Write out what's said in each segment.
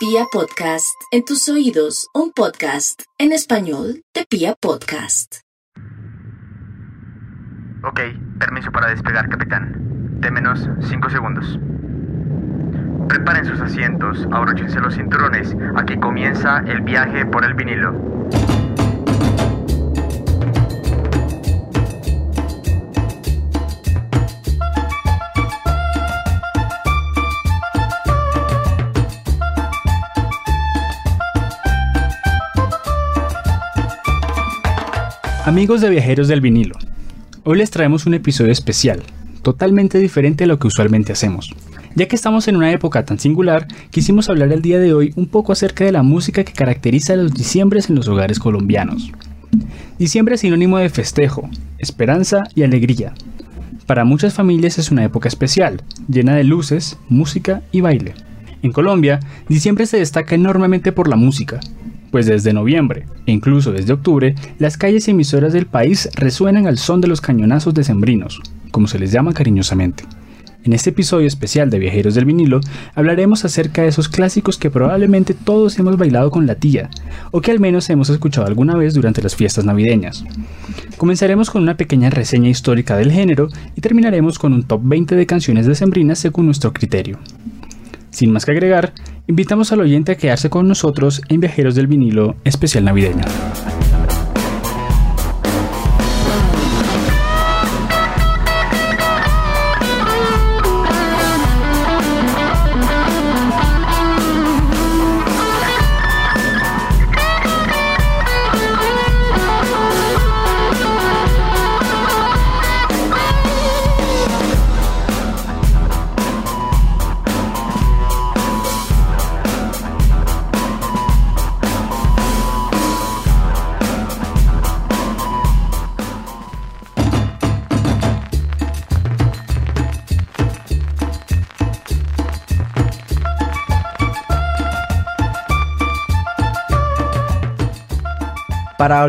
Pia Podcast, en tus oídos, un podcast en español de Pia Podcast. Ok, permiso para despegar, capitán. De menos 5 segundos. Preparen sus asientos, abróchense los cinturones. Aquí comienza el viaje por el vinilo. Amigos de viajeros del vinilo, hoy les traemos un episodio especial, totalmente diferente a lo que usualmente hacemos. Ya que estamos en una época tan singular, quisimos hablar el día de hoy un poco acerca de la música que caracteriza los diciembres en los hogares colombianos. Diciembre es sinónimo de festejo, esperanza y alegría. Para muchas familias es una época especial, llena de luces, música y baile. En Colombia, diciembre se destaca enormemente por la música, pues desde noviembre, e incluso desde octubre, las calles y emisoras del país resuenan al son de los cañonazos decembrinos, como se les llama cariñosamente. En este episodio especial de Viajeros del Vinilo hablaremos acerca de esos clásicos que probablemente todos hemos bailado con la tía, o que al menos hemos escuchado alguna vez durante las fiestas navideñas. Comenzaremos con una pequeña reseña histórica del género y terminaremos con un top 20 de canciones decembrinas según nuestro criterio. Sin más que agregar, invitamos al oyente a quedarse con nosotros en Viajeros del Vinilo especial navideño.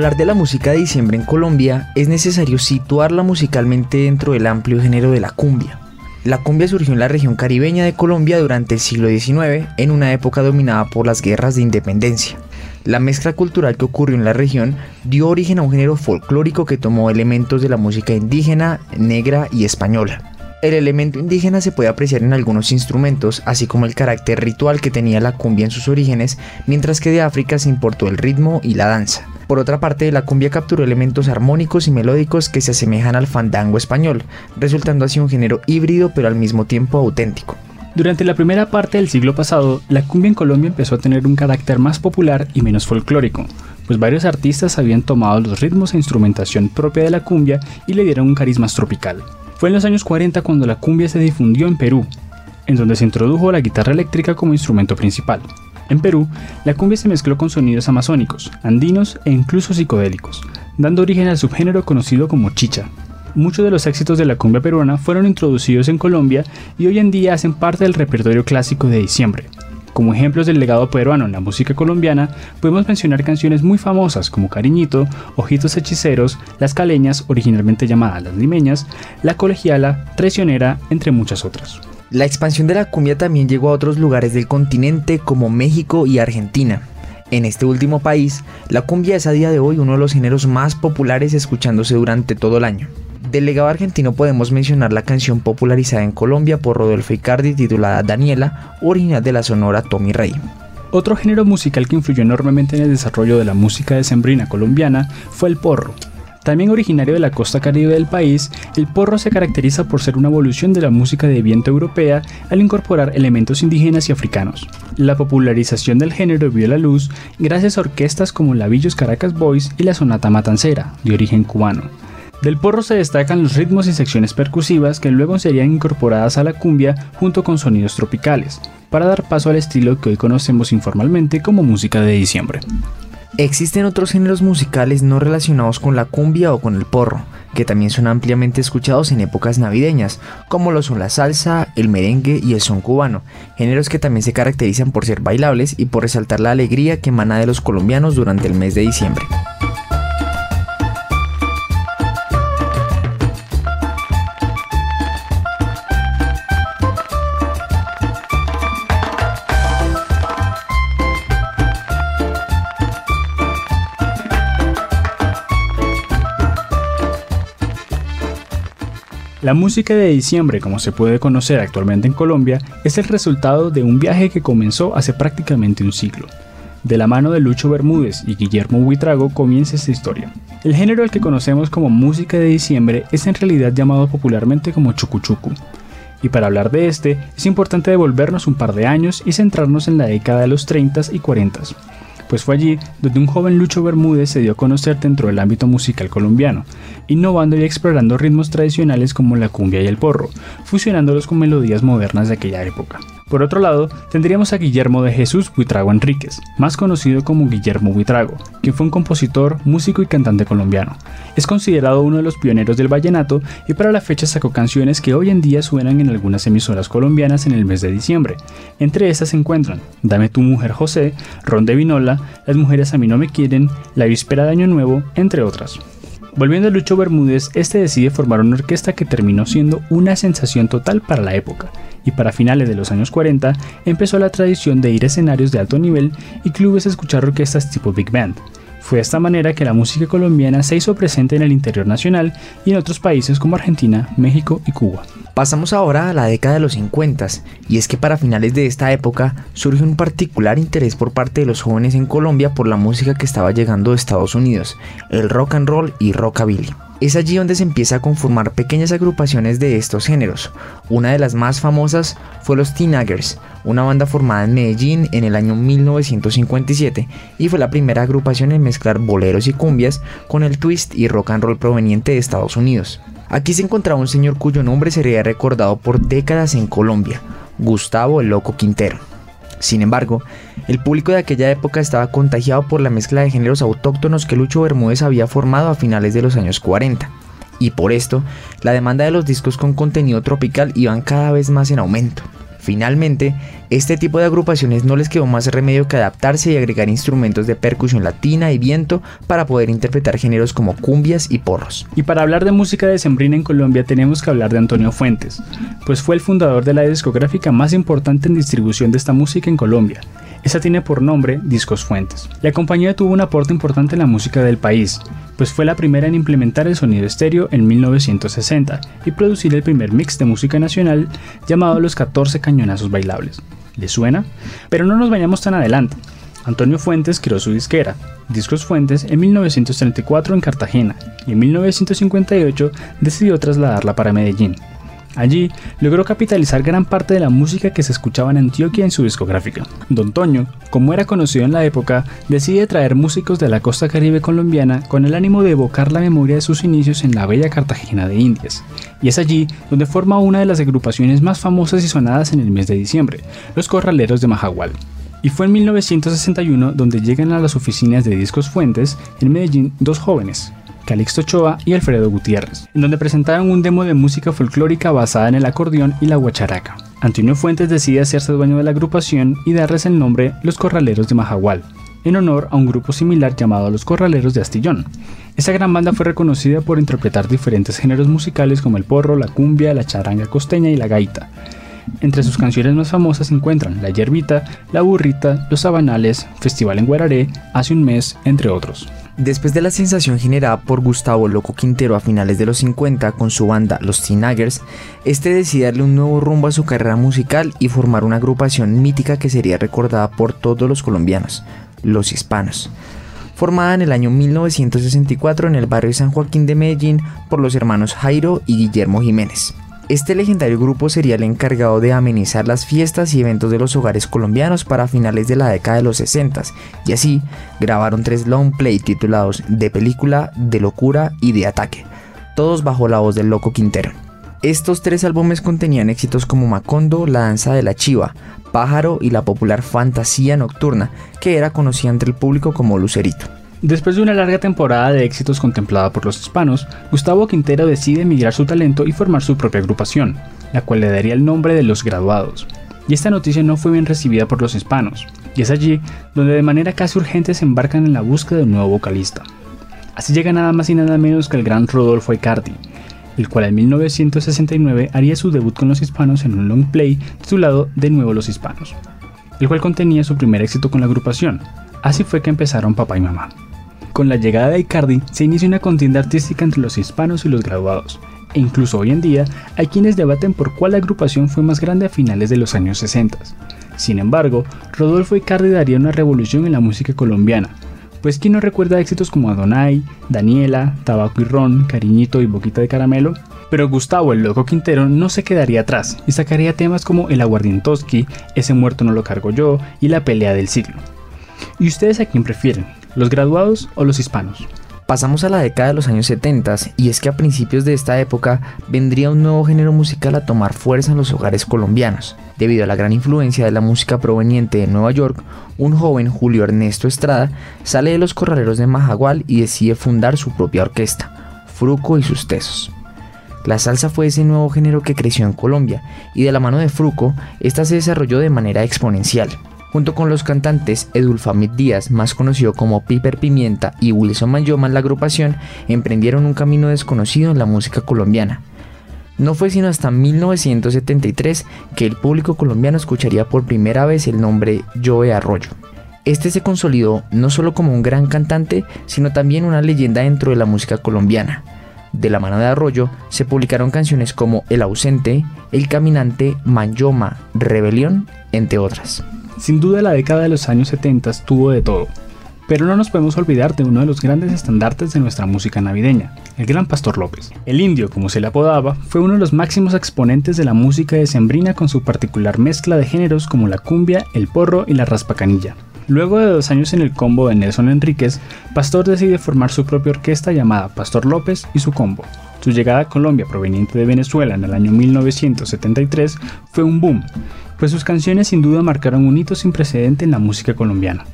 Hablar de la música de diciembre en Colombia es necesario situarla musicalmente dentro del amplio género de la cumbia. La cumbia surgió en la región caribeña de Colombia durante el siglo XIX, en una época dominada por las guerras de independencia. La mezcla cultural que ocurrió en la región dio origen a un género folclórico que tomó elementos de la música indígena, negra y española. El elemento indígena se puede apreciar en algunos instrumentos, así como el carácter ritual que tenía la cumbia en sus orígenes, mientras que de África se importó el ritmo y la danza. Por otra parte, la cumbia capturó elementos armónicos y melódicos que se asemejan al fandango español, resultando así un género híbrido pero al mismo tiempo auténtico. Durante la primera parte del siglo pasado, la cumbia en Colombia empezó a tener un carácter más popular y menos folclórico, pues varios artistas habían tomado los ritmos e instrumentación propia de la cumbia y le dieron un carisma tropical. Fue en los años 40 cuando la cumbia se difundió en Perú, en donde se introdujo la guitarra eléctrica como instrumento principal. En Perú, la cumbia se mezcló con sonidos amazónicos, andinos e incluso psicodélicos, dando origen al subgénero conocido como chicha. Muchos de los éxitos de la cumbia peruana fueron introducidos en Colombia y hoy en día hacen parte del repertorio clásico de diciembre. Como ejemplos del legado peruano en la música colombiana, podemos mencionar canciones muy famosas como Cariñito, Ojitos Hechiceros, Las Caleñas, originalmente llamadas Las Limeñas, La Colegiala, Traicionera, entre muchas otras. La expansión de la cumbia también llegó a otros lugares del continente como México y Argentina. En este último país, la cumbia es a día de hoy uno de los géneros más populares escuchándose durante todo el año. Del legado argentino podemos mencionar la canción popularizada en Colombia por Rodolfo Icardi titulada Daniela, original de la sonora Tommy Rey. Otro género musical que influyó enormemente en el desarrollo de la música decembrina colombiana fue el porro, también originario de la costa caribe del país, el porro se caracteriza por ser una evolución de la música de viento europea al incorporar elementos indígenas y africanos. La popularización del género vio la luz gracias a orquestas como la Villos Caracas Boys y la Sonata Matancera, de origen cubano. Del porro se destacan los ritmos y secciones percusivas que luego serían incorporadas a la cumbia junto con sonidos tropicales, para dar paso al estilo que hoy conocemos informalmente como música de diciembre. Existen otros géneros musicales no relacionados con la cumbia o con el porro, que también son ampliamente escuchados en épocas navideñas, como lo son la salsa, el merengue y el son cubano, géneros que también se caracterizan por ser bailables y por resaltar la alegría que emana de los colombianos durante el mes de diciembre. La música de diciembre, como se puede conocer actualmente en Colombia, es el resultado de un viaje que comenzó hace prácticamente un siglo. De la mano de Lucho Bermúdez y Guillermo Buitrago comienza esta historia. El género al que conocemos como música de diciembre es en realidad llamado popularmente como chucuchucu. Y para hablar de este, es importante devolvernos un par de años y centrarnos en la década de los 30 y 40 pues fue allí donde un joven Lucho Bermúdez se dio a conocer dentro del ámbito musical colombiano, innovando y explorando ritmos tradicionales como la cumbia y el porro, fusionándolos con melodías modernas de aquella época. Por otro lado, tendríamos a Guillermo de Jesús Buitrago Enríquez, más conocido como Guillermo Buitrago, quien fue un compositor, músico y cantante colombiano. Es considerado uno de los pioneros del vallenato y para la fecha sacó canciones que hoy en día suenan en algunas emisoras colombianas en el mes de diciembre. Entre estas se encuentran Dame tu mujer José, Ron de Vinola, Las mujeres a mí no me quieren, La víspera de Año Nuevo, entre otras. Volviendo a Lucho Bermúdez, este decide formar una orquesta que terminó siendo una sensación total para la época, y para finales de los años 40 empezó la tradición de ir a escenarios de alto nivel y clubes a escuchar orquestas tipo Big Band. Fue de esta manera que la música colombiana se hizo presente en el interior nacional y en otros países como Argentina, México y Cuba. Pasamos ahora a la década de los 50 y es que para finales de esta época surge un particular interés por parte de los jóvenes en Colombia por la música que estaba llegando de Estados Unidos, el rock and roll y rockabilly. Es allí donde se empieza a conformar pequeñas agrupaciones de estos géneros. Una de las más famosas fue los Teenagers, una banda formada en Medellín en el año 1957 y fue la primera agrupación en mezclar boleros y cumbias con el twist y rock and roll proveniente de Estados Unidos. Aquí se encontraba un señor cuyo nombre sería recordado por décadas en Colombia, Gustavo el Loco Quintero. Sin embargo, el público de aquella época estaba contagiado por la mezcla de géneros autóctonos que Lucho Bermúdez había formado a finales de los años 40. Y por esto, la demanda de los discos con contenido tropical iban cada vez más en aumento. Finalmente, este tipo de agrupaciones no les quedó más remedio que adaptarse y agregar instrumentos de percusión latina y viento para poder interpretar géneros como cumbias y porros. Y para hablar de música de sembrina en Colombia tenemos que hablar de Antonio Fuentes, pues fue el fundador de la discográfica más importante en distribución de esta música en Colombia. Esa tiene por nombre Discos Fuentes. La compañía tuvo un aporte importante en la música del país, pues fue la primera en implementar el sonido estéreo en 1960 y producir el primer mix de música nacional llamado Los 14 Cañonazos Bailables. ¿Le suena? Pero no nos vayamos tan adelante. Antonio Fuentes creó su disquera, Discos Fuentes, en 1934 en Cartagena y en 1958 decidió trasladarla para Medellín. Allí logró capitalizar gran parte de la música que se escuchaba en Antioquia en su discográfica. Don Toño, como era conocido en la época, decide traer músicos de la costa caribe colombiana con el ánimo de evocar la memoria de sus inicios en la bella Cartagena de Indias. Y es allí donde forma una de las agrupaciones más famosas y sonadas en el mes de diciembre, los Corraleros de Majagual. Y fue en 1961 donde llegan a las oficinas de Discos Fuentes en Medellín dos jóvenes, Calixto Ochoa y Alfredo Gutiérrez, en donde presentaron un demo de música folclórica basada en el acordeón y la guacharaca. Antonio Fuentes decide hacerse dueño de la agrupación y darles el nombre Los Corraleros de Majagual, en honor a un grupo similar llamado Los Corraleros de Astillón. Esta gran banda fue reconocida por interpretar diferentes géneros musicales como el porro, la cumbia, la charanga costeña y la gaita. Entre sus canciones más famosas se encuentran La Yerbita, La Burrita, Los Sabanales, Festival en Guararé, Hace un mes, entre otros. Después de la sensación generada por Gustavo Loco Quintero a finales de los 50 con su banda Los Teenagers, este decide darle un nuevo rumbo a su carrera musical y formar una agrupación mítica que sería recordada por todos los colombianos, los hispanos. Formada en el año 1964 en el barrio San Joaquín de Medellín por los hermanos Jairo y Guillermo Jiménez. Este legendario grupo sería el encargado de amenizar las fiestas y eventos de los hogares colombianos para finales de la década de los 60 y así grabaron tres long play titulados De película, De locura y De ataque, todos bajo la voz del loco Quintero. Estos tres álbumes contenían éxitos como Macondo, La danza de la chiva, Pájaro y la popular Fantasía nocturna, que era conocida entre el público como Lucerito. Después de una larga temporada de éxitos contemplada por los hispanos, Gustavo Quintero decide emigrar su talento y formar su propia agrupación, la cual le daría el nombre de Los Graduados. Y esta noticia no fue bien recibida por los hispanos, y es allí donde de manera casi urgente se embarcan en la búsqueda de un nuevo vocalista. Así llega nada más y nada menos que el gran Rodolfo Icardi, el cual en 1969 haría su debut con los hispanos en un long play titulado De nuevo los hispanos, el cual contenía su primer éxito con la agrupación. Así fue que empezaron papá y mamá. Con la llegada de Icardi se inicia una contienda artística entre los hispanos y los graduados. e incluso hoy en día hay quienes debaten por cuál agrupación fue más grande a finales de los años 60. Sin embargo, Rodolfo Icardi daría una revolución en la música colombiana, pues ¿quién no recuerda éxitos como Adonai, Daniela, Tabaco y Ron, Cariñito y Boquita de Caramelo? Pero Gustavo el Loco Quintero no se quedaría atrás y sacaría temas como El Aguardientoski, Ese muerto no lo cargo yo y La pelea del siglo. ¿Y ustedes a quién prefieren? ¿Los graduados o los hispanos? Pasamos a la década de los años 70 y es que a principios de esta época vendría un nuevo género musical a tomar fuerza en los hogares colombianos. Debido a la gran influencia de la música proveniente de Nueva York, un joven Julio Ernesto Estrada sale de los corraleros de Majagual y decide fundar su propia orquesta, Fruco y sus Tesos. La salsa fue ese nuevo género que creció en Colombia y de la mano de Fruco, esta se desarrolló de manera exponencial. Junto con los cantantes Edulfamid Díaz, más conocido como Piper Pimienta, y Wilson Mayoma, la agrupación emprendieron un camino desconocido en la música colombiana. No fue sino hasta 1973 que el público colombiano escucharía por primera vez el nombre Joe Arroyo. Este se consolidó no solo como un gran cantante, sino también una leyenda dentro de la música colombiana. De la mano de Arroyo se publicaron canciones como El ausente, El caminante, Mayoma, Rebelión, entre otras. Sin duda la década de los años 70 tuvo de todo, pero no nos podemos olvidar de uno de los grandes estandartes de nuestra música navideña, el gran Pastor López. El indio, como se le apodaba, fue uno de los máximos exponentes de la música decembrina con su particular mezcla de géneros como la cumbia, el porro y la raspacanilla. Luego de dos años en el combo de Nelson Enríquez, Pastor decide formar su propia orquesta llamada Pastor López y su combo. Su llegada a Colombia proveniente de Venezuela en el año 1973 fue un boom, pues sus canciones sin duda marcaron un hito sin precedente en la música colombiana.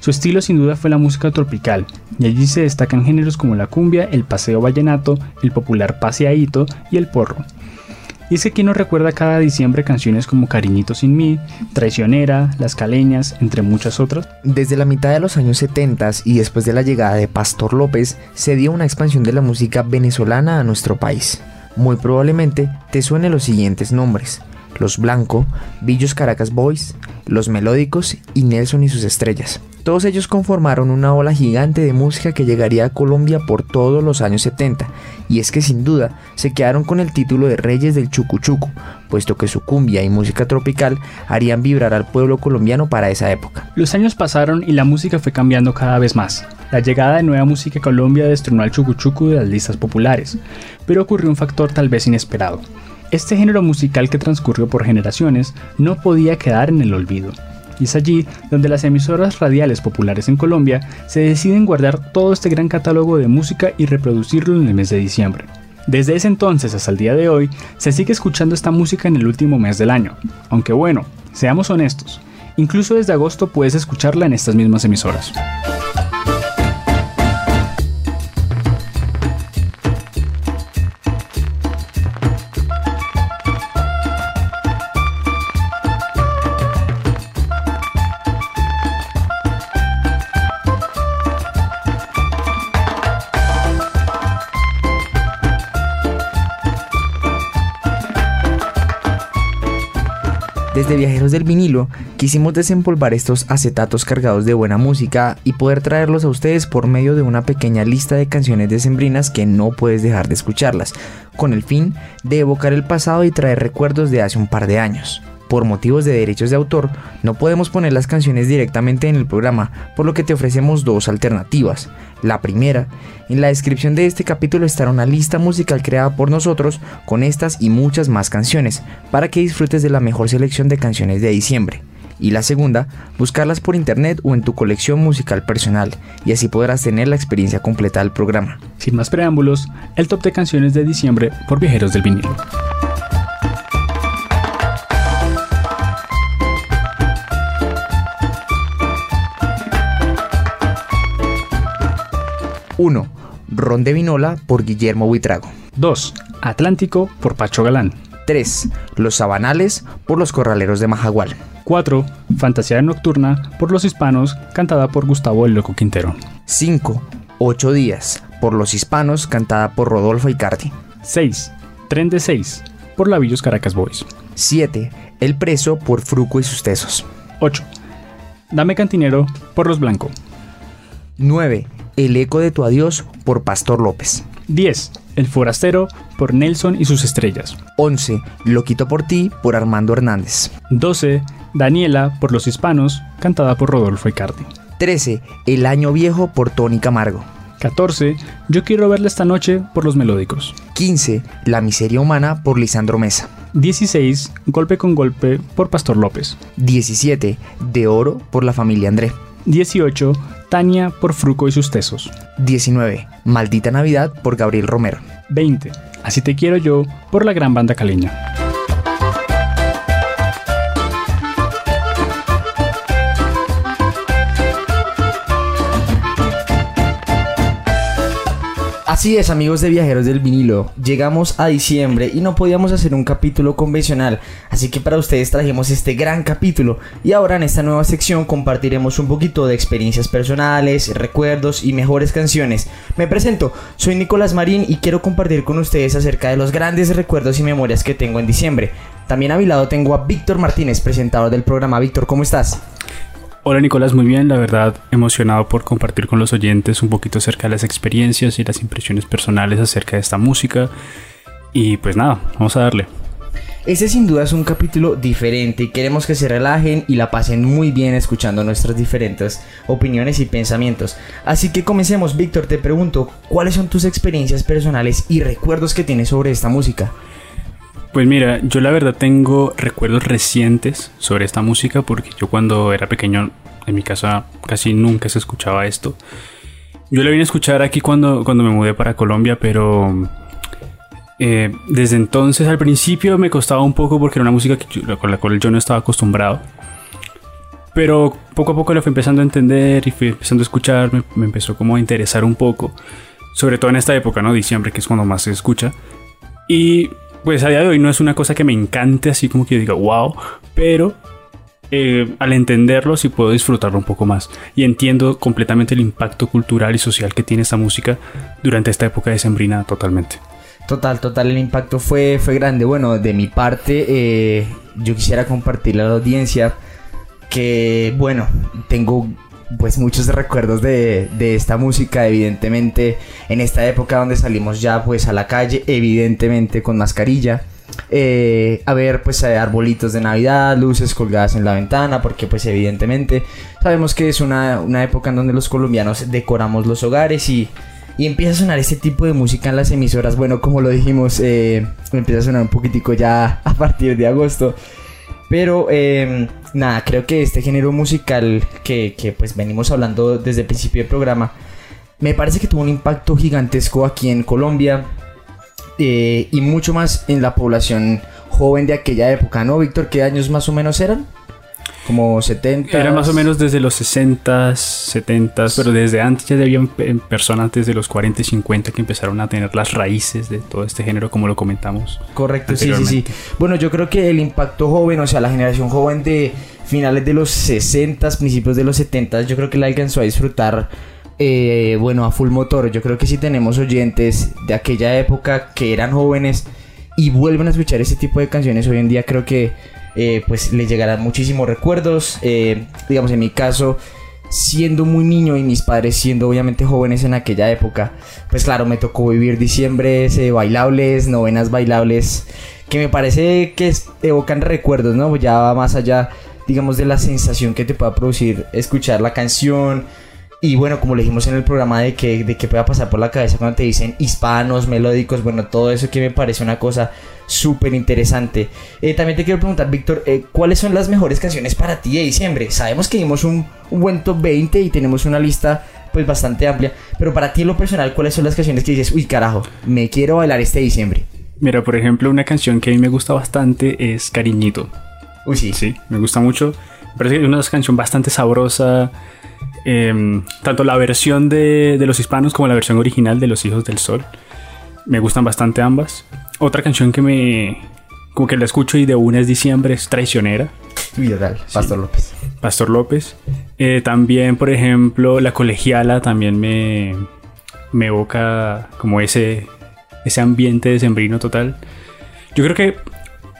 Su estilo sin duda fue la música tropical, y allí se destacan géneros como la cumbia, el paseo vallenato, el popular paseadito y el porro. Y es que quien no recuerda cada diciembre canciones como Cariñito sin mí, Traicionera, Las Caleñas, entre muchas otras. Desde la mitad de los años 70 y después de la llegada de Pastor López, se dio una expansión de la música venezolana a nuestro país. Muy probablemente te suenen los siguientes nombres: los Blanco, Villos Caracas Boys, Los Melódicos y Nelson y sus estrellas. Todos ellos conformaron una ola gigante de música que llegaría a Colombia por todos los años 70, y es que sin duda se quedaron con el título de Reyes del Chucuchucu, puesto que su cumbia y música tropical harían vibrar al pueblo colombiano para esa época. Los años pasaron y la música fue cambiando cada vez más. La llegada de nueva música a Colombia destronó al chucuchucu de las listas populares, pero ocurrió un factor tal vez inesperado. Este género musical que transcurrió por generaciones no podía quedar en el olvido. Y es allí donde las emisoras radiales populares en Colombia se deciden guardar todo este gran catálogo de música y reproducirlo en el mes de diciembre. Desde ese entonces hasta el día de hoy, se sigue escuchando esta música en el último mes del año. Aunque bueno, seamos honestos, incluso desde agosto puedes escucharla en estas mismas emisoras. Desde Viajeros del Vinilo quisimos desempolvar estos acetatos cargados de buena música y poder traerlos a ustedes por medio de una pequeña lista de canciones decembrinas que no puedes dejar de escucharlas, con el fin de evocar el pasado y traer recuerdos de hace un par de años. Por motivos de derechos de autor, no podemos poner las canciones directamente en el programa, por lo que te ofrecemos dos alternativas. La primera, en la descripción de este capítulo estará una lista musical creada por nosotros con estas y muchas más canciones, para que disfrutes de la mejor selección de canciones de diciembre. Y la segunda, buscarlas por internet o en tu colección musical personal, y así podrás tener la experiencia completa del programa. Sin más preámbulos, el top de canciones de diciembre por Viajeros del Vinilo. 1. Ron de Vinola por Guillermo Buitrago. 2. Atlántico por Pacho Galán. 3. Los Sabanales por los Corraleros de Majagual. 4. Fantasía Nocturna por los Hispanos, cantada por Gustavo el Loco Quintero. 5. Ocho días por los Hispanos, cantada por Rodolfo Icardi. 6. Tren de 6 por Lavillos Caracas Boys. 7. El preso por Fruco y sus tesos. 8. Dame Cantinero por Los Blanco. 9. El eco de tu adiós por Pastor López. 10. El Forastero por Nelson y sus estrellas. 11. Lo quito por ti por Armando Hernández. 12. Daniela por Los Hispanos, cantada por Rodolfo Icardi. 13. El año viejo por Tony Camargo. 14. Yo quiero verla esta noche por Los Melódicos. 15. La miseria humana por Lisandro Mesa. 16. Golpe con golpe por Pastor López. 17. De oro por la familia André. 18. Tania por Fruco y sus tesos. 19. Maldita Navidad por Gabriel Romero. 20. Así te quiero yo por la gran banda caleña. Así es, amigos de Viajeros del Vinilo. Llegamos a diciembre y no podíamos hacer un capítulo convencional, así que para ustedes trajimos este gran capítulo. Y ahora en esta nueva sección compartiremos un poquito de experiencias personales, recuerdos y mejores canciones. Me presento, soy Nicolás Marín y quiero compartir con ustedes acerca de los grandes recuerdos y memorias que tengo en diciembre. También a mi lado tengo a Víctor Martínez, presentador del programa. Víctor, ¿cómo estás? Hola Nicolás, muy bien, la verdad emocionado por compartir con los oyentes un poquito acerca de las experiencias y las impresiones personales acerca de esta música. Y pues nada, vamos a darle. Este sin duda es un capítulo diferente y queremos que se relajen y la pasen muy bien escuchando nuestras diferentes opiniones y pensamientos. Así que comencemos, Víctor, te pregunto, ¿cuáles son tus experiencias personales y recuerdos que tienes sobre esta música? Pues mira, yo la verdad tengo recuerdos recientes sobre esta música porque yo cuando era pequeño en mi casa casi nunca se escuchaba esto. Yo la vine a escuchar aquí cuando, cuando me mudé para Colombia, pero eh, desde entonces al principio me costaba un poco porque era una música con la cual yo no estaba acostumbrado. Pero poco a poco lo fui empezando a entender y fui empezando a escuchar, me, me empezó como a interesar un poco. Sobre todo en esta época, ¿no? Diciembre, que es cuando más se escucha. Y pues a día de hoy no es una cosa que me encante, así como que yo diga, wow, pero eh, al entenderlo sí puedo disfrutarlo un poco más y entiendo completamente el impacto cultural y social que tiene esta música durante esta época de sembrina totalmente. Total, total, el impacto fue, fue grande. Bueno, de mi parte, eh, yo quisiera compartirle a la audiencia que, bueno, tengo pues muchos recuerdos de, de, esta música, evidentemente en esta época donde salimos ya pues a la calle, evidentemente con mascarilla. Eh, a ver pues arbolitos de navidad, luces colgadas en la ventana, porque pues evidentemente sabemos que es una, una época en donde los colombianos decoramos los hogares y, y, empieza a sonar este tipo de música en las emisoras. Bueno, como lo dijimos, eh, empieza a sonar un poquitico ya a partir de agosto. Pero eh, nada, creo que este género musical que, que, pues venimos hablando desde el principio del programa, me parece que tuvo un impacto gigantesco aquí en Colombia eh, y mucho más en la población joven de aquella época, ¿no, Víctor? ¿Qué años más o menos eran? Como 70. Era más o menos desde los 60, 70, pero desde antes ya había personas desde los 40 y 50 que empezaron a tener las raíces de todo este género, como lo comentamos. Correcto, sí, sí, sí. Bueno, yo creo que el impacto joven, o sea, la generación joven de finales de los 60, principios de los 70, yo creo que la alcanzó a disfrutar. Eh, bueno, a full motor. Yo creo que si tenemos oyentes de aquella época que eran jóvenes y vuelven a escuchar ese tipo de canciones hoy en día, creo que eh, pues les llegarán muchísimos recuerdos. Eh, digamos, en mi caso, siendo muy niño y mis padres siendo obviamente jóvenes en aquella época, pues claro, me tocó vivir diciembre bailables, novenas bailables, que me parece que evocan recuerdos, ¿no? Ya va más allá, digamos, de la sensación que te pueda producir escuchar la canción y bueno, como le dijimos en el programa de que, de que pueda pasar por la cabeza cuando te dicen hispanos, melódicos, bueno, todo eso que me parece una cosa súper interesante. Eh, también te quiero preguntar, Víctor, eh, ¿cuáles son las mejores canciones para ti de diciembre? Sabemos que dimos un, un, buen top 20 y tenemos una lista pues bastante amplia, pero para ti en lo personal, ¿cuáles son las canciones que dices, uy carajo, me quiero bailar este diciembre? Mira, por ejemplo, una canción que a mí me gusta bastante es Cariñito. Uy, sí. Sí, me gusta mucho. Me parece que es una canción bastante sabrosa. Eh, tanto la versión de, de, los hispanos como la versión original de Los Hijos del Sol. Me gustan bastante ambas. Otra canción que me. como que la escucho y de una es diciembre es Traicionera. Total, Pastor sí. López. Pastor López. Eh, también, por ejemplo, La Colegiala también me. me evoca como ese. ese ambiente de sembrino total. Yo creo que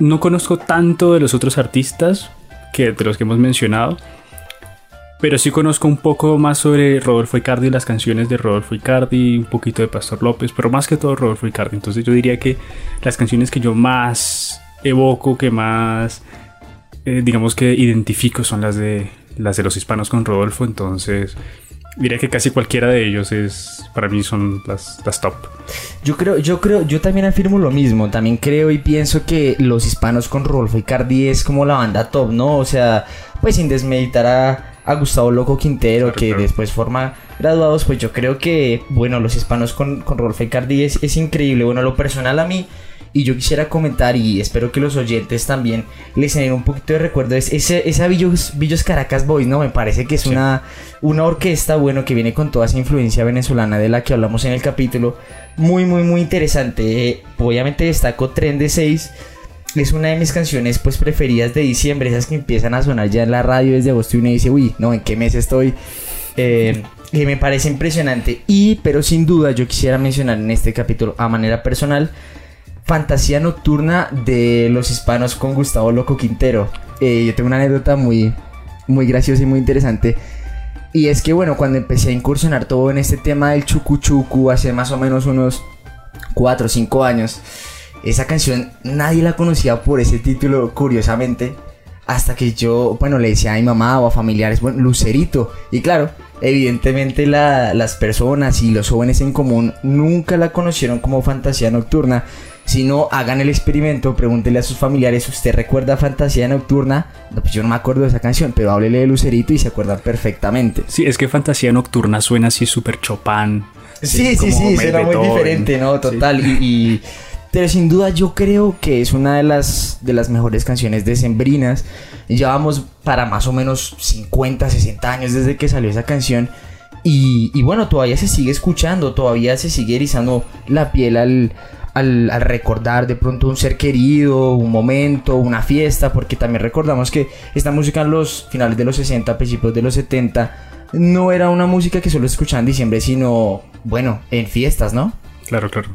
no conozco tanto de los otros artistas que de los que hemos mencionado pero sí conozco un poco más sobre Rodolfo Icardi, las canciones de Rodolfo Icardi, un poquito de Pastor López, pero más que todo Rodolfo Icardi. Entonces yo diría que las canciones que yo más evoco, que más, eh, digamos que identifico son las de, las de los hispanos con Rodolfo. Entonces diría que casi cualquiera de ellos es, para mí son las, las top. Yo creo, yo creo, yo también afirmo lo mismo. También creo y pienso que los hispanos con Rodolfo Icardi es como la banda top, ¿no? O sea, pues sin desmeditar a a Gustavo Loco Quintero, que después forma graduados, pues yo creo que, bueno, los hispanos con, con Rolfo Icardi es, es increíble. Bueno, lo personal a mí, y yo quisiera comentar, y espero que los oyentes también les den un poquito de recuerdo, es ese, esa Villos, Caracas Boys, ¿no? Me parece que es una, una orquesta, bueno, que viene con toda esa influencia venezolana de la que hablamos en el capítulo. Muy, muy, muy interesante. Eh, obviamente destaco Tren de 6 es una de mis canciones pues preferidas de diciembre, esas que empiezan a sonar ya en la radio desde agosto y uno dice, uy, no, ¿en qué mes estoy? Eh, que me parece impresionante. Y, pero sin duda, yo quisiera mencionar en este capítulo, a manera personal, Fantasía Nocturna de los Hispanos con Gustavo Loco Quintero. Eh, yo tengo una anécdota muy, muy graciosa y muy interesante. Y es que, bueno, cuando empecé a incursionar todo en este tema del chucu chucu hace más o menos unos 4 o 5 años, esa canción nadie la conocía por ese título, curiosamente. Hasta que yo, bueno, le decía a mi mamá o a familiares, bueno, Lucerito. Y claro, evidentemente las personas y los jóvenes en común nunca la conocieron como Fantasía Nocturna. Si no, hagan el experimento, pregúntenle a sus familiares, ¿usted recuerda Fantasía Nocturna? No, pues yo no me acuerdo de esa canción, pero háblele de Lucerito y se acuerdan perfectamente. Sí, es que Fantasía Nocturna suena así súper Chopin. Sí, sí, sí, suena muy diferente, ¿no? Total. y pero sin duda yo creo que es una de las, de las mejores canciones decembrinas. Llevamos para más o menos 50, 60 años desde que salió esa canción. Y, y bueno, todavía se sigue escuchando, todavía se sigue erizando la piel al, al, al, recordar de pronto un ser querido, un momento, una fiesta, porque también recordamos que esta música en los finales de los 60, principios de los 70, no era una música que solo escuchaban en diciembre, sino, bueno, en fiestas, ¿no? Claro, claro.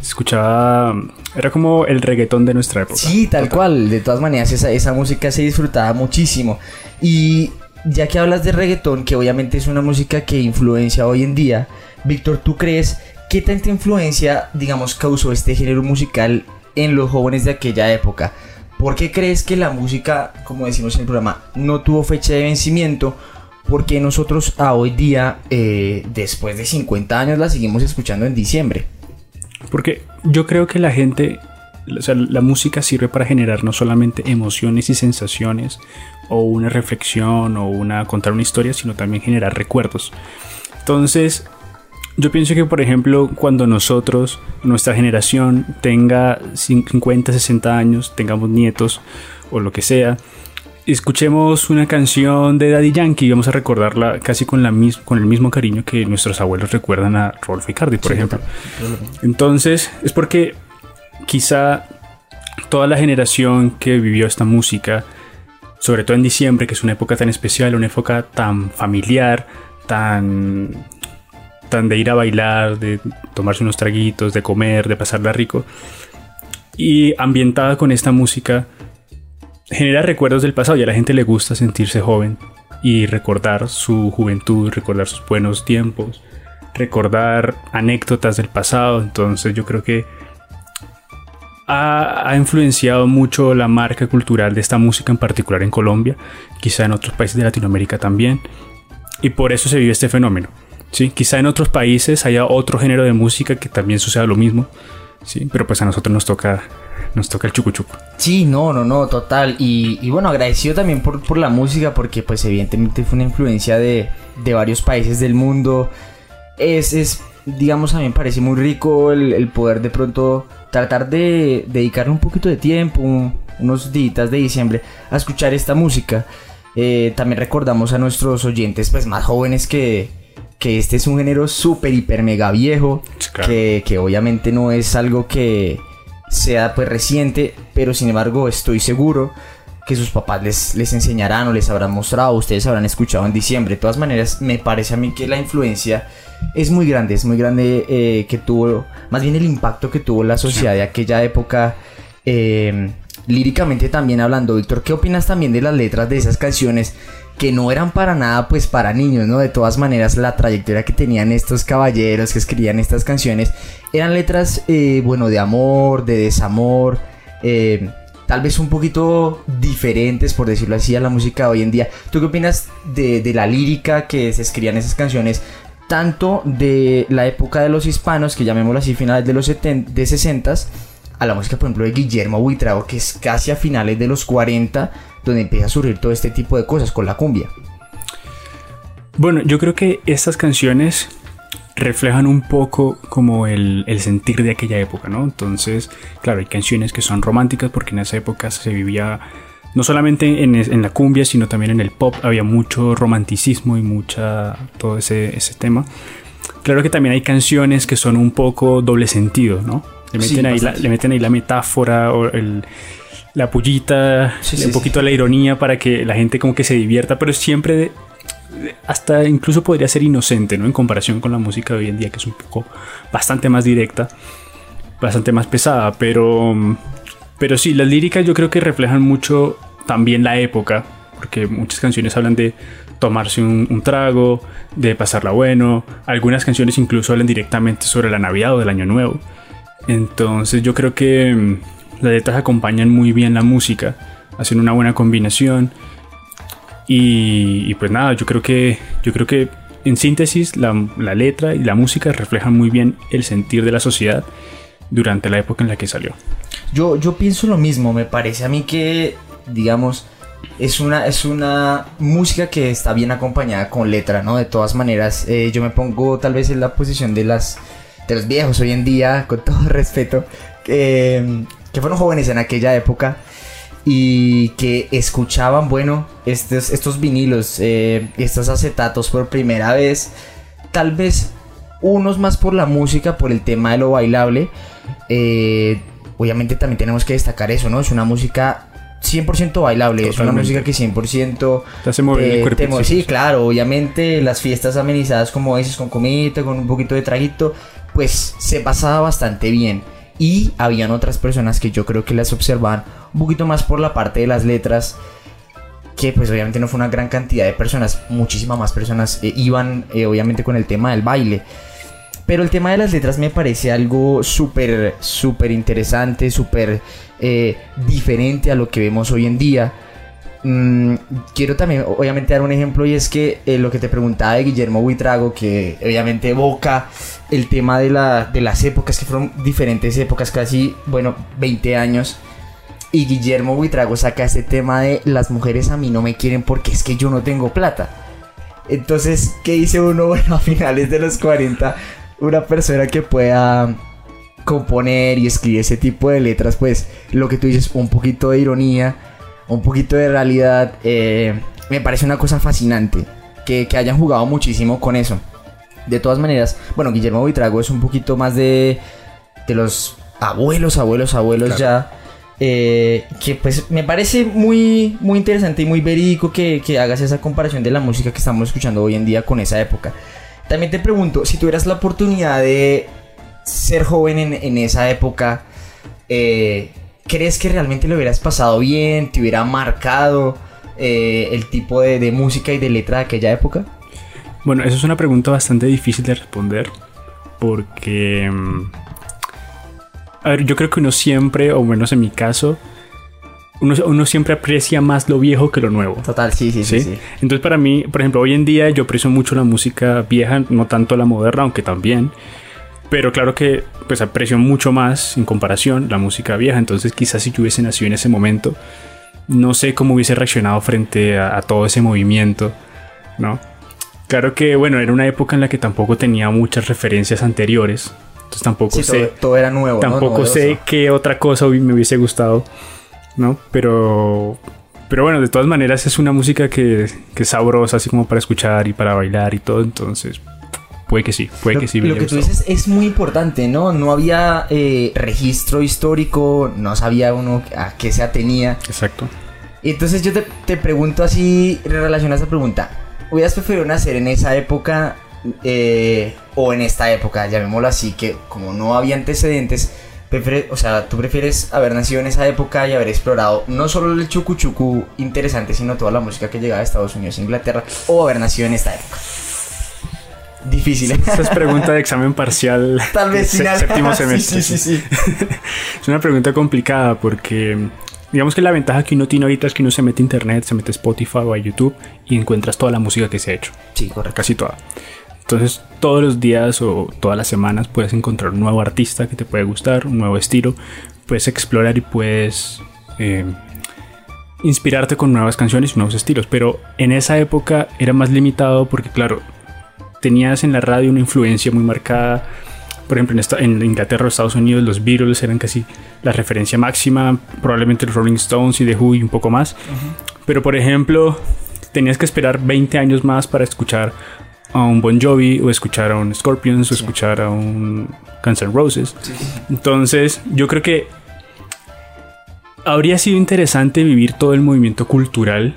Se escuchaba. Era como el reggaetón de nuestra época. Sí, tal cual. De todas maneras, esa, esa música se disfrutaba muchísimo. Y ya que hablas de reggaetón, que obviamente es una música que influencia hoy en día, Víctor, ¿tú crees qué tanta influencia, digamos, causó este género musical en los jóvenes de aquella época? ¿Por qué crees que la música, como decimos en el programa, no tuvo fecha de vencimiento? Porque nosotros a hoy día, eh, después de 50 años, la seguimos escuchando en diciembre. Porque yo creo que la gente, o sea, la música sirve para generar no solamente emociones y sensaciones, o una reflexión, o una contar una historia, sino también generar recuerdos. Entonces, yo pienso que, por ejemplo, cuando nosotros, nuestra generación, tenga 50, 60 años, tengamos nietos o lo que sea, escuchemos una canción de Daddy Yankee y vamos a recordarla casi con, la con el mismo cariño que nuestros abuelos recuerdan a Rolf Icardi, por ejemplo. Entonces, es porque quizá toda la generación que vivió esta música, sobre todo en diciembre, que es una época tan especial, una época tan familiar, tan tan de ir a bailar, de tomarse unos traguitos, de comer, de pasarla rico, y ambientada con esta música, genera recuerdos del pasado y a la gente le gusta sentirse joven y recordar su juventud, recordar sus buenos tiempos, recordar anécdotas del pasado. Entonces yo creo que ha, influenciado mucho la marca cultural de esta música en particular en Colombia, quizá en otros países de Latinoamérica también. Y por eso se vive este fenómeno. ¿sí? Quizá en otros países haya otro género de música que también suceda lo mismo. ¿Sí? Pero pues a nosotros nos toca nos toca el chucuchuco. Sí, no, no, no, total. Y, bueno, agradecido también por, la música, porque pues evidentemente fue una influencia de, varios países del mundo. Es, es, digamos, a mí me parece muy rico el, poder de pronto tratar de dedicarle un poquito de tiempo, unos días de diciembre, a escuchar esta música. Eh, también recordamos a nuestros oyentes pues más jóvenes que, que este es un género súper, hiper, mega viejo, que, que obviamente no es algo que sea pues reciente, pero sin embargo estoy seguro que sus papás les, les enseñarán o les habrán mostrado, ustedes habrán escuchado en diciembre. De todas maneras, me parece a mí que la influencia es muy grande, es muy grande eh, que tuvo, más bien el impacto que tuvo la sociedad de aquella época. Eh, líricamente también hablando, Víctor, ¿qué opinas también de las letras de esas canciones que no eran para nada pues para niños, ¿no? De todas maneras la trayectoria que tenían estos caballeros que escribían estas canciones eran letras, eh, bueno, de amor, de desamor, eh, tal vez un poquito diferentes, por decirlo así, a la música de hoy en día. ¿Tú qué opinas de, la lírica que se escribían esas canciones? Tanto de la época de los hispanos, que llamémoslo así, finales de los 70, de 60 a la música, por ejemplo, de Guillermo Buitrago, que es casi a finales de los 40 donde empieza a surgir todo este tipo de cosas con la cumbia. Bueno, yo creo que estas canciones reflejan un poco como el, sentir de aquella época, ¿no? Entonces, claro, hay canciones que son románticas porque en esa época se vivía no solamente en, la cumbia, sino también en el pop, había mucho romanticismo y mucha todo ese, tema. Claro que también hay canciones que son un poco doble sentido, ¿no? Le meten, ahí, la, le meten ahí la metáfora o el, la pullita, un poquito la ironía para que la gente como que se divierta, pero siempre hasta incluso podría ser inocente, ¿no? En comparación con la música de hoy en día que es un poco bastante más directa, bastante más pesada, pero pero sí, las líricas yo creo que reflejan mucho también la época, porque muchas canciones hablan de tomarse un, un, trago, de pasarla bueno. Algunas canciones incluso hablan directamente sobre la Navidad o del Año Nuevo. Entonces yo creo que las letras acompañan muy bien la música, hacen una buena combinación. Y, pues nada, yo creo que, yo creo que en síntesis la, letra y la música reflejan muy bien el sentir de la sociedad durante la época en la que salió. Yo, yo pienso lo mismo, me parece a mí que, digamos, es una, es una música que está bien acompañada con letra, ¿no? De todas maneras, eh, yo me pongo tal vez en la posición de, las, de los viejos hoy en día, con todo respeto, que fueron jóvenes en aquella época y que escuchaban, bueno, estos, estos vinilos, eh, estos acetatos por primera vez, tal vez unos más por la música, por el tema de lo bailable. Eh, obviamente también tenemos que destacar eso, ¿no? Es una música 100% bailable, es una música que 100% te hace mover el cuerpo. sí, claro, obviamente las fiestas amenizadas como dices, con comida, con un poquito de traguito, pues se pasaba bastante bien. Y habían otras personas que yo creo que las observaban un poquito más por la parte de las letras. Que pues obviamente no fue una gran cantidad de personas, muchísimas más personas eh, iban eh, obviamente con el tema del baile. Pero el tema de las letras me parece algo súper, súper interesante, súper eh, diferente a lo que vemos hoy en día. Mm, quiero también, obviamente, dar un ejemplo y es que eh, lo que te preguntaba de Guillermo Buitrago, que obviamente evoca el tema de, la, de las épocas, que fueron diferentes épocas, casi, bueno, 20 años. Y Guillermo Buitrago saca este tema de las mujeres a mí no me quieren porque es que yo no tengo plata. Entonces, ¿qué dice uno? Bueno, a finales de los 40, una persona que pueda componer y escribir ese tipo de letras, pues lo que tú dices, un poquito de ironía un poquito de realidad, eh, me parece una cosa fascinante que, hayan jugado muchísimo con eso. De todas maneras, bueno, Guillermo Buitrago es un poquito más de, de los abuelos, abuelos, abuelos ya. Eh, que pues me parece muy, muy interesante y muy verídico que, hagas esa comparación de la música que estamos escuchando hoy en día con esa época. También te pregunto, si tuvieras la oportunidad de ser joven en, en esa época, eh, ¿crees que realmente lo hubieras pasado bien? ¿Te hubiera marcado eh, el tipo de, música y de letra de aquella época? Bueno, eso es una pregunta bastante difícil de responder porque... Mm, a ver, yo creo que uno siempre, o menos en mi caso, uno, siempre aprecia más lo viejo que lo nuevo. Total, sí, sí, sí, sí, Entonces para mí, por ejemplo, hoy en día yo aprecio mucho la música vieja, no tanto la moderna, aunque también. Pero claro que pues aprecio mucho más en comparación la música vieja. Entonces quizás si yo hubiese nacido en ese momento, no sé cómo hubiese reaccionado frente a, todo ese movimiento, ¿no? Claro que bueno, era una época en la que tampoco tenía muchas referencias anteriores. Entonces tampoco sé. Todo, era nuevo. Tampoco sé qué otra cosa me hubiese gustado, ¿no? Pero. Pero bueno, de todas maneras es una música que, que es sabrosa, así como para escuchar y para bailar y todo. Entonces, Puede que sí, puede que sí. Lo que tú dices es muy importante, ¿no? No había eh, registro histórico, no sabía uno a qué se atenía. Exacto. Entonces yo te, pregunto así, relacionado a esa pregunta, ¿hubieras preferido nacer en esa época eh, o en esta época, llamémoslo así, que como no había antecedentes, o sea, tú prefieres haber nacido en esa época y haber explorado no solo el chucu chucu interesante, sino toda la música que llegaba de Estados Unidos e Inglaterra, o haber nacido en esta época. Difícil. ¿eh? Esta es pregunta de examen parcial. Tal vez se- final. Séptimo Sí, semestre. sí, sí, sí. Es una pregunta complicada porque digamos que la ventaja que uno tiene ahorita es que uno se mete a internet, se mete a Spotify o a YouTube y encuentras toda la música que se ha hecho, Sí, correcto. casi toda. Entonces todos los días o todas las semanas puedes encontrar un nuevo artista que te puede gustar, un nuevo estilo, puedes explorar y puedes eh, inspirarte con nuevas canciones y nuevos estilos. Pero en esa época era más limitado porque claro, tenías en la radio una influencia muy marcada. Por ejemplo, en, esta- en Inglaterra o Estados Unidos los Beatles eran casi la referencia máxima, probablemente los Rolling Stones y The Who y un poco más. Pero por ejemplo, tenías que esperar 20 años más para escuchar a un Bon Jovi o escuchar a un Scorpions o escuchar a un Guns N' Roses. Entonces, yo creo que habría sido interesante vivir todo el movimiento cultural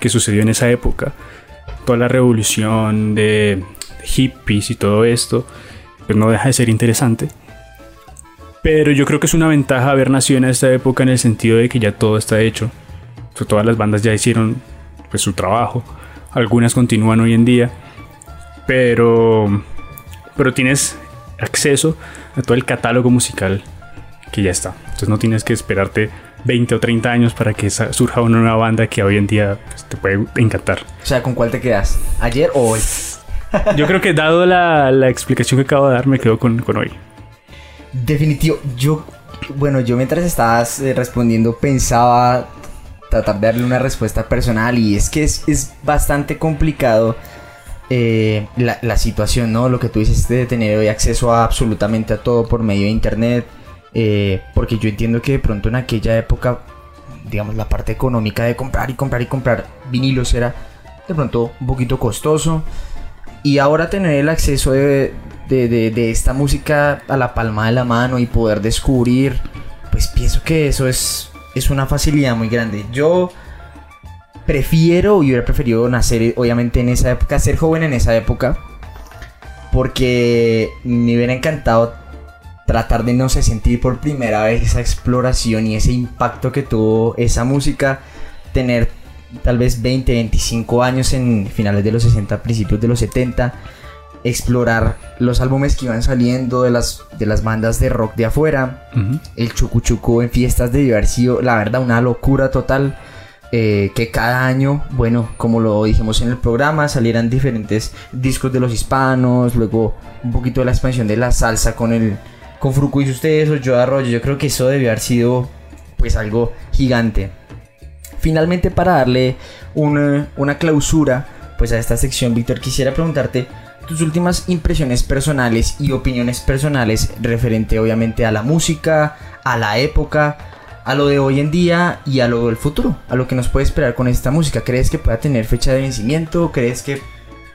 que sucedió en esa época. Toda la revolución de hippies y todo esto, pues no deja de ser interesante. Pero yo creo que es una ventaja haber nacido en esta época en el sentido de que ya todo está hecho. Todas las bandas ya hicieron pues, su trabajo. Algunas continúan hoy en día. Pero, pero tienes acceso a todo el catálogo musical que ya está. Entonces no tienes que esperarte 20 o 30 años para que surja una nueva banda que hoy en día pues, te puede encantar. O sea, ¿con cuál te quedas? ¿Ayer o hoy? Yo creo que dado la, la explicación que acabo de dar, me quedo con, con hoy. Definitivo, yo, bueno, yo mientras estabas eh, respondiendo pensaba tratar de darle una respuesta personal y es que es, es bastante complicado eh, la, la situación, ¿no? Lo que tú dices de tener hoy acceso a absolutamente a todo por medio de internet, eh, porque yo entiendo que de pronto en aquella época, digamos, la parte económica de comprar y comprar y comprar vinilos era de pronto un poquito costoso. Y ahora tener el acceso de, de, de- esta música a la palma de la mano y poder descubrir, pues pienso que eso es, es una facilidad muy grande. Yo prefiero, y hubiera preferido nacer obviamente en esa época, ser joven en esa época, porque me hubiera encantado tratar de no sé sentir por primera vez esa exploración y ese impacto que tuvo esa música, tener tal vez 20, 25 años en finales de los 60, principios de los 70, explorar los álbumes que iban saliendo de las, de las bandas de rock de afuera, Ujú. el chucu chucu en fiestas de haber sido, la verdad, una locura total. eh, que cada año, bueno, como lo dijimos en el programa, salieran diferentes discos de los hispanos, luego un poquito de la expansión de la salsa con el con Fruco y ustedes o Joe Arroyo. Yo creo que eso debió haber sido pues algo gigante. Finalmente para darle una, una clausura pues a esta sección, Víctor, quisiera preguntarte tus últimas impresiones personales y opiniones personales referente obviamente a la música, a la época, a lo de hoy en día y a lo del futuro, a lo que nos puede esperar con esta música. ¿Crees que pueda tener fecha de vencimiento? ¿Crees que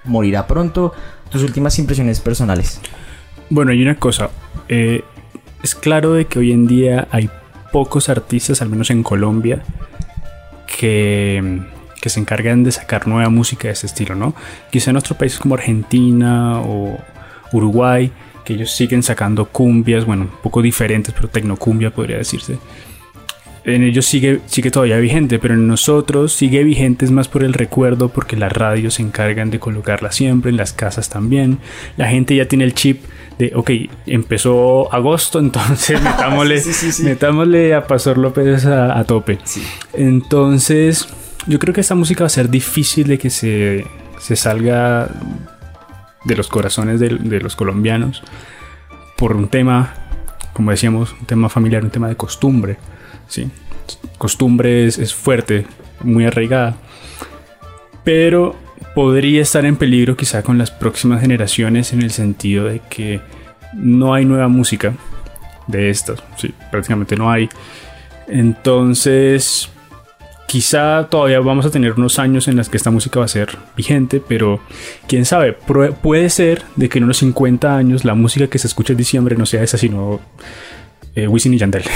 morirá pronto? Tus últimas impresiones personales. Bueno, hay una cosa. eh, es claro de que hoy en día hay pocos artistas, al menos en Colombia, que, se encargan de sacar nueva música de ese estilo, ¿no? Quizá en otros países como Argentina o Uruguay, que ellos siguen sacando cumbias, bueno, un poco diferentes, pero tecnocumbia podría decirse. En ellos sigue, sigue todavía vigente, pero en nosotros sigue vigente es más por el recuerdo, porque las radios se encargan de colocarla siempre, en las casas también. La gente ya tiene el chip de, ok, empezó agosto, entonces metámosle, Sí, sí, sí. metámosle a Pastor López a, a tope. Entonces, yo creo que esta música va a ser difícil de que se, se salga de los corazones de, de los colombianos por un tema, como decíamos, un tema familiar, un tema de costumbre. ¿sí? Costumbre es, es fuerte, muy arraigada, pero podría estar en peligro quizá con las próximas generaciones en el sentido de que no hay nueva música de estas, sí, prácticamente no hay. Entonces, quizá todavía vamos a tener unos años en los que esta música va a ser vigente, pero quién sabe, puede ser de que en unos 50 años la música que se escucha en diciembre no sea esa, sino eh, Wisin Yandel.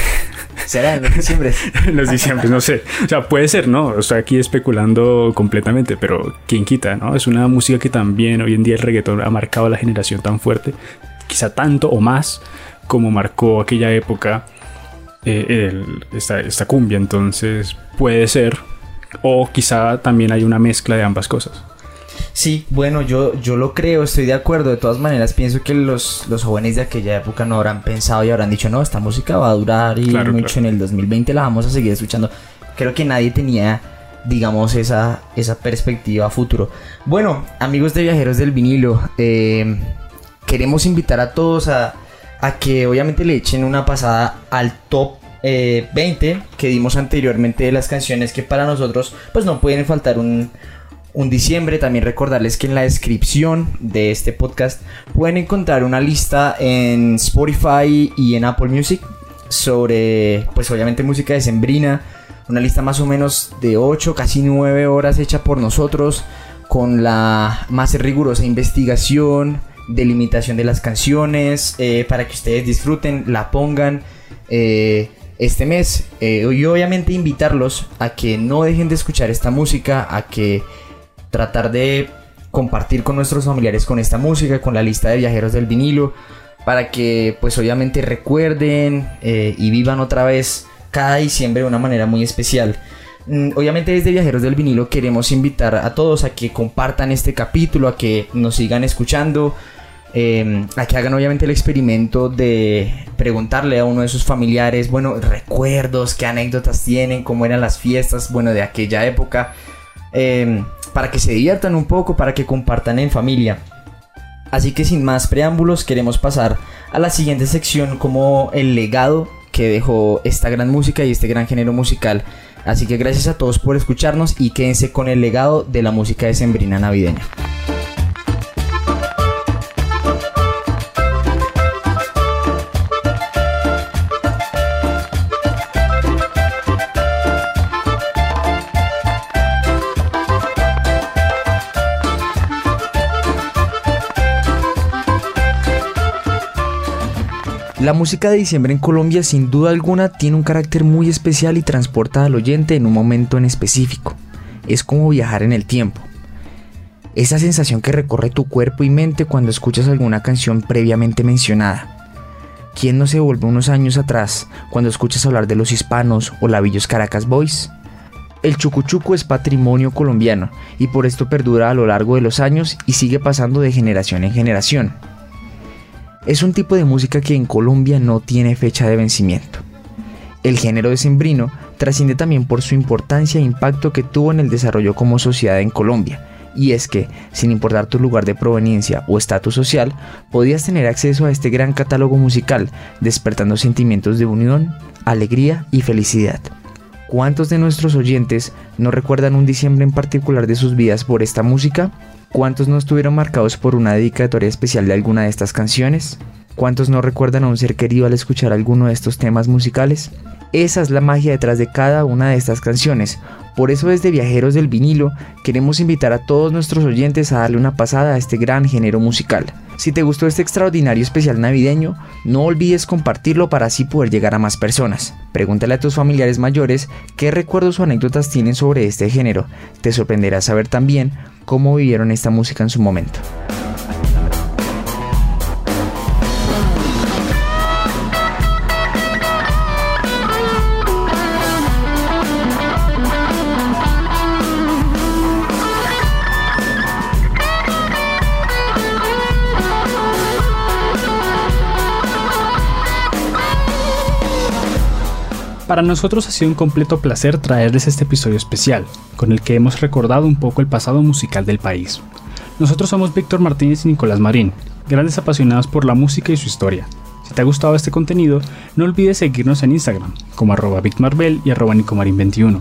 ¿Será en los diciembre? en los diciembre, no sé. O sea, puede ser, ¿no? Estoy aquí especulando completamente, pero quién quita, ¿no? Es una música que también hoy en día el reggaetón ha marcado a la generación tan fuerte, quizá tanto o más como marcó aquella época eh, esta, esta cumbia. Entonces puede ser, o quizá también hay una mezcla de ambas cosas. Sí, bueno, yo, yo lo creo, estoy de acuerdo. De todas maneras, pienso que los, los jóvenes de aquella época no habrán pensado y habrán dicho, no, esta música va a durar y mucho en el 2020 la vamos a seguir escuchando. Creo que nadie tenía, digamos, esa, esa perspectiva a futuro. Bueno, amigos de Viajeros del Vinilo, eh, queremos invitar a todos a, a, que obviamente le echen una pasada al top 20 eh, que dimos anteriormente de las canciones que para nosotros pues no pueden faltar un un diciembre. También recordarles que en la descripción de este podcast pueden encontrar una lista en Spotify y en Apple Music sobre, pues obviamente música de Sembrina. Una lista más o menos de 8, casi 9 horas hecha por nosotros con la más rigurosa investigación, delimitación de las canciones, eh, para que ustedes disfruten, la pongan. Eh, este mes eh, y obviamente invitarlos a que no dejen de escuchar esta música, a que tratar de compartir con nuestros familiares con esta música, con la lista de viajeros del vinilo, para que pues obviamente recuerden eh, y vivan otra vez cada diciembre de una manera muy especial. Mm, obviamente desde Viajeros del Vinilo queremos invitar a todos a que compartan este capítulo, a que nos sigan escuchando, em, a que hagan obviamente el experimento de preguntarle a uno de sus familiares, bueno, recuerdos, qué anécdotas tienen, cómo eran las fiestas, bueno, de aquella época. Em, para que se diviertan un poco, para que compartan en familia. Así que sin más preámbulos queremos pasar a la siguiente sección como el legado que dejó esta gran música y este gran género musical. Así que gracias a todos por escucharnos y quédense con el legado de la música de Sembrina navideña. La música de diciembre en Colombia sin duda alguna tiene un carácter muy especial y transporta al oyente en un momento en específico. Es como viajar en el tiempo. Esa sensación que recorre tu cuerpo y mente cuando escuchas alguna canción previamente mencionada. ¿Quién no se vuelve unos años atrás cuando escuchas hablar de los hispanos o labillos Caracas Boys? El chucuchuco es patrimonio colombiano y por esto perdura a lo largo de los años y sigue pasando de generación en generación. Es un tipo de música que en Colombia no tiene fecha de vencimiento. El género de sembrino trasciende también por su importancia e impacto que tuvo en el desarrollo como sociedad en Colombia, y es que, sin importar tu lugar de proveniencia o estatus social, podías tener acceso a este gran catálogo musical, despertando sentimientos de unión, alegría y felicidad. ¿Cuántos de nuestros oyentes no recuerdan un diciembre en particular de sus vidas por esta música? ¿Cuántos no estuvieron marcados por una dedicatoria especial de alguna de estas canciones? ¿Cuántos no recuerdan a un ser querido al escuchar alguno de estos temas musicales? Esa es la magia detrás de cada una de estas canciones. Por eso desde Viajeros del Vinilo queremos invitar a todos nuestros oyentes a darle una pasada a este gran género musical. Si te gustó este extraordinario especial navideño, no olvides compartirlo para así poder llegar a más personas. Pregúntale a tus familiares mayores qué recuerdos o anécdotas tienen sobre este género. Te sorprenderá saber también cómo vivieron esta música en su momento. Para nosotros ha sido un completo placer traerles este episodio especial, con el que hemos recordado un poco el pasado musical del país. Nosotros somos Víctor Martínez y Nicolás Marín, grandes apasionados por la música y su historia. Si te ha gustado este contenido, no olvides seguirnos en Instagram, como arroba y arroba nicomarin21,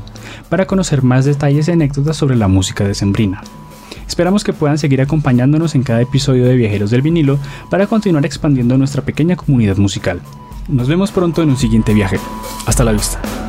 para conocer más detalles y anécdotas sobre la música de Sembrina. Esperamos que puedan seguir acompañándonos en cada episodio de Viajeros del Vinilo para continuar expandiendo nuestra pequeña comunidad musical. Nos vemos pronto en un siguiente viaje. Hasta la vista.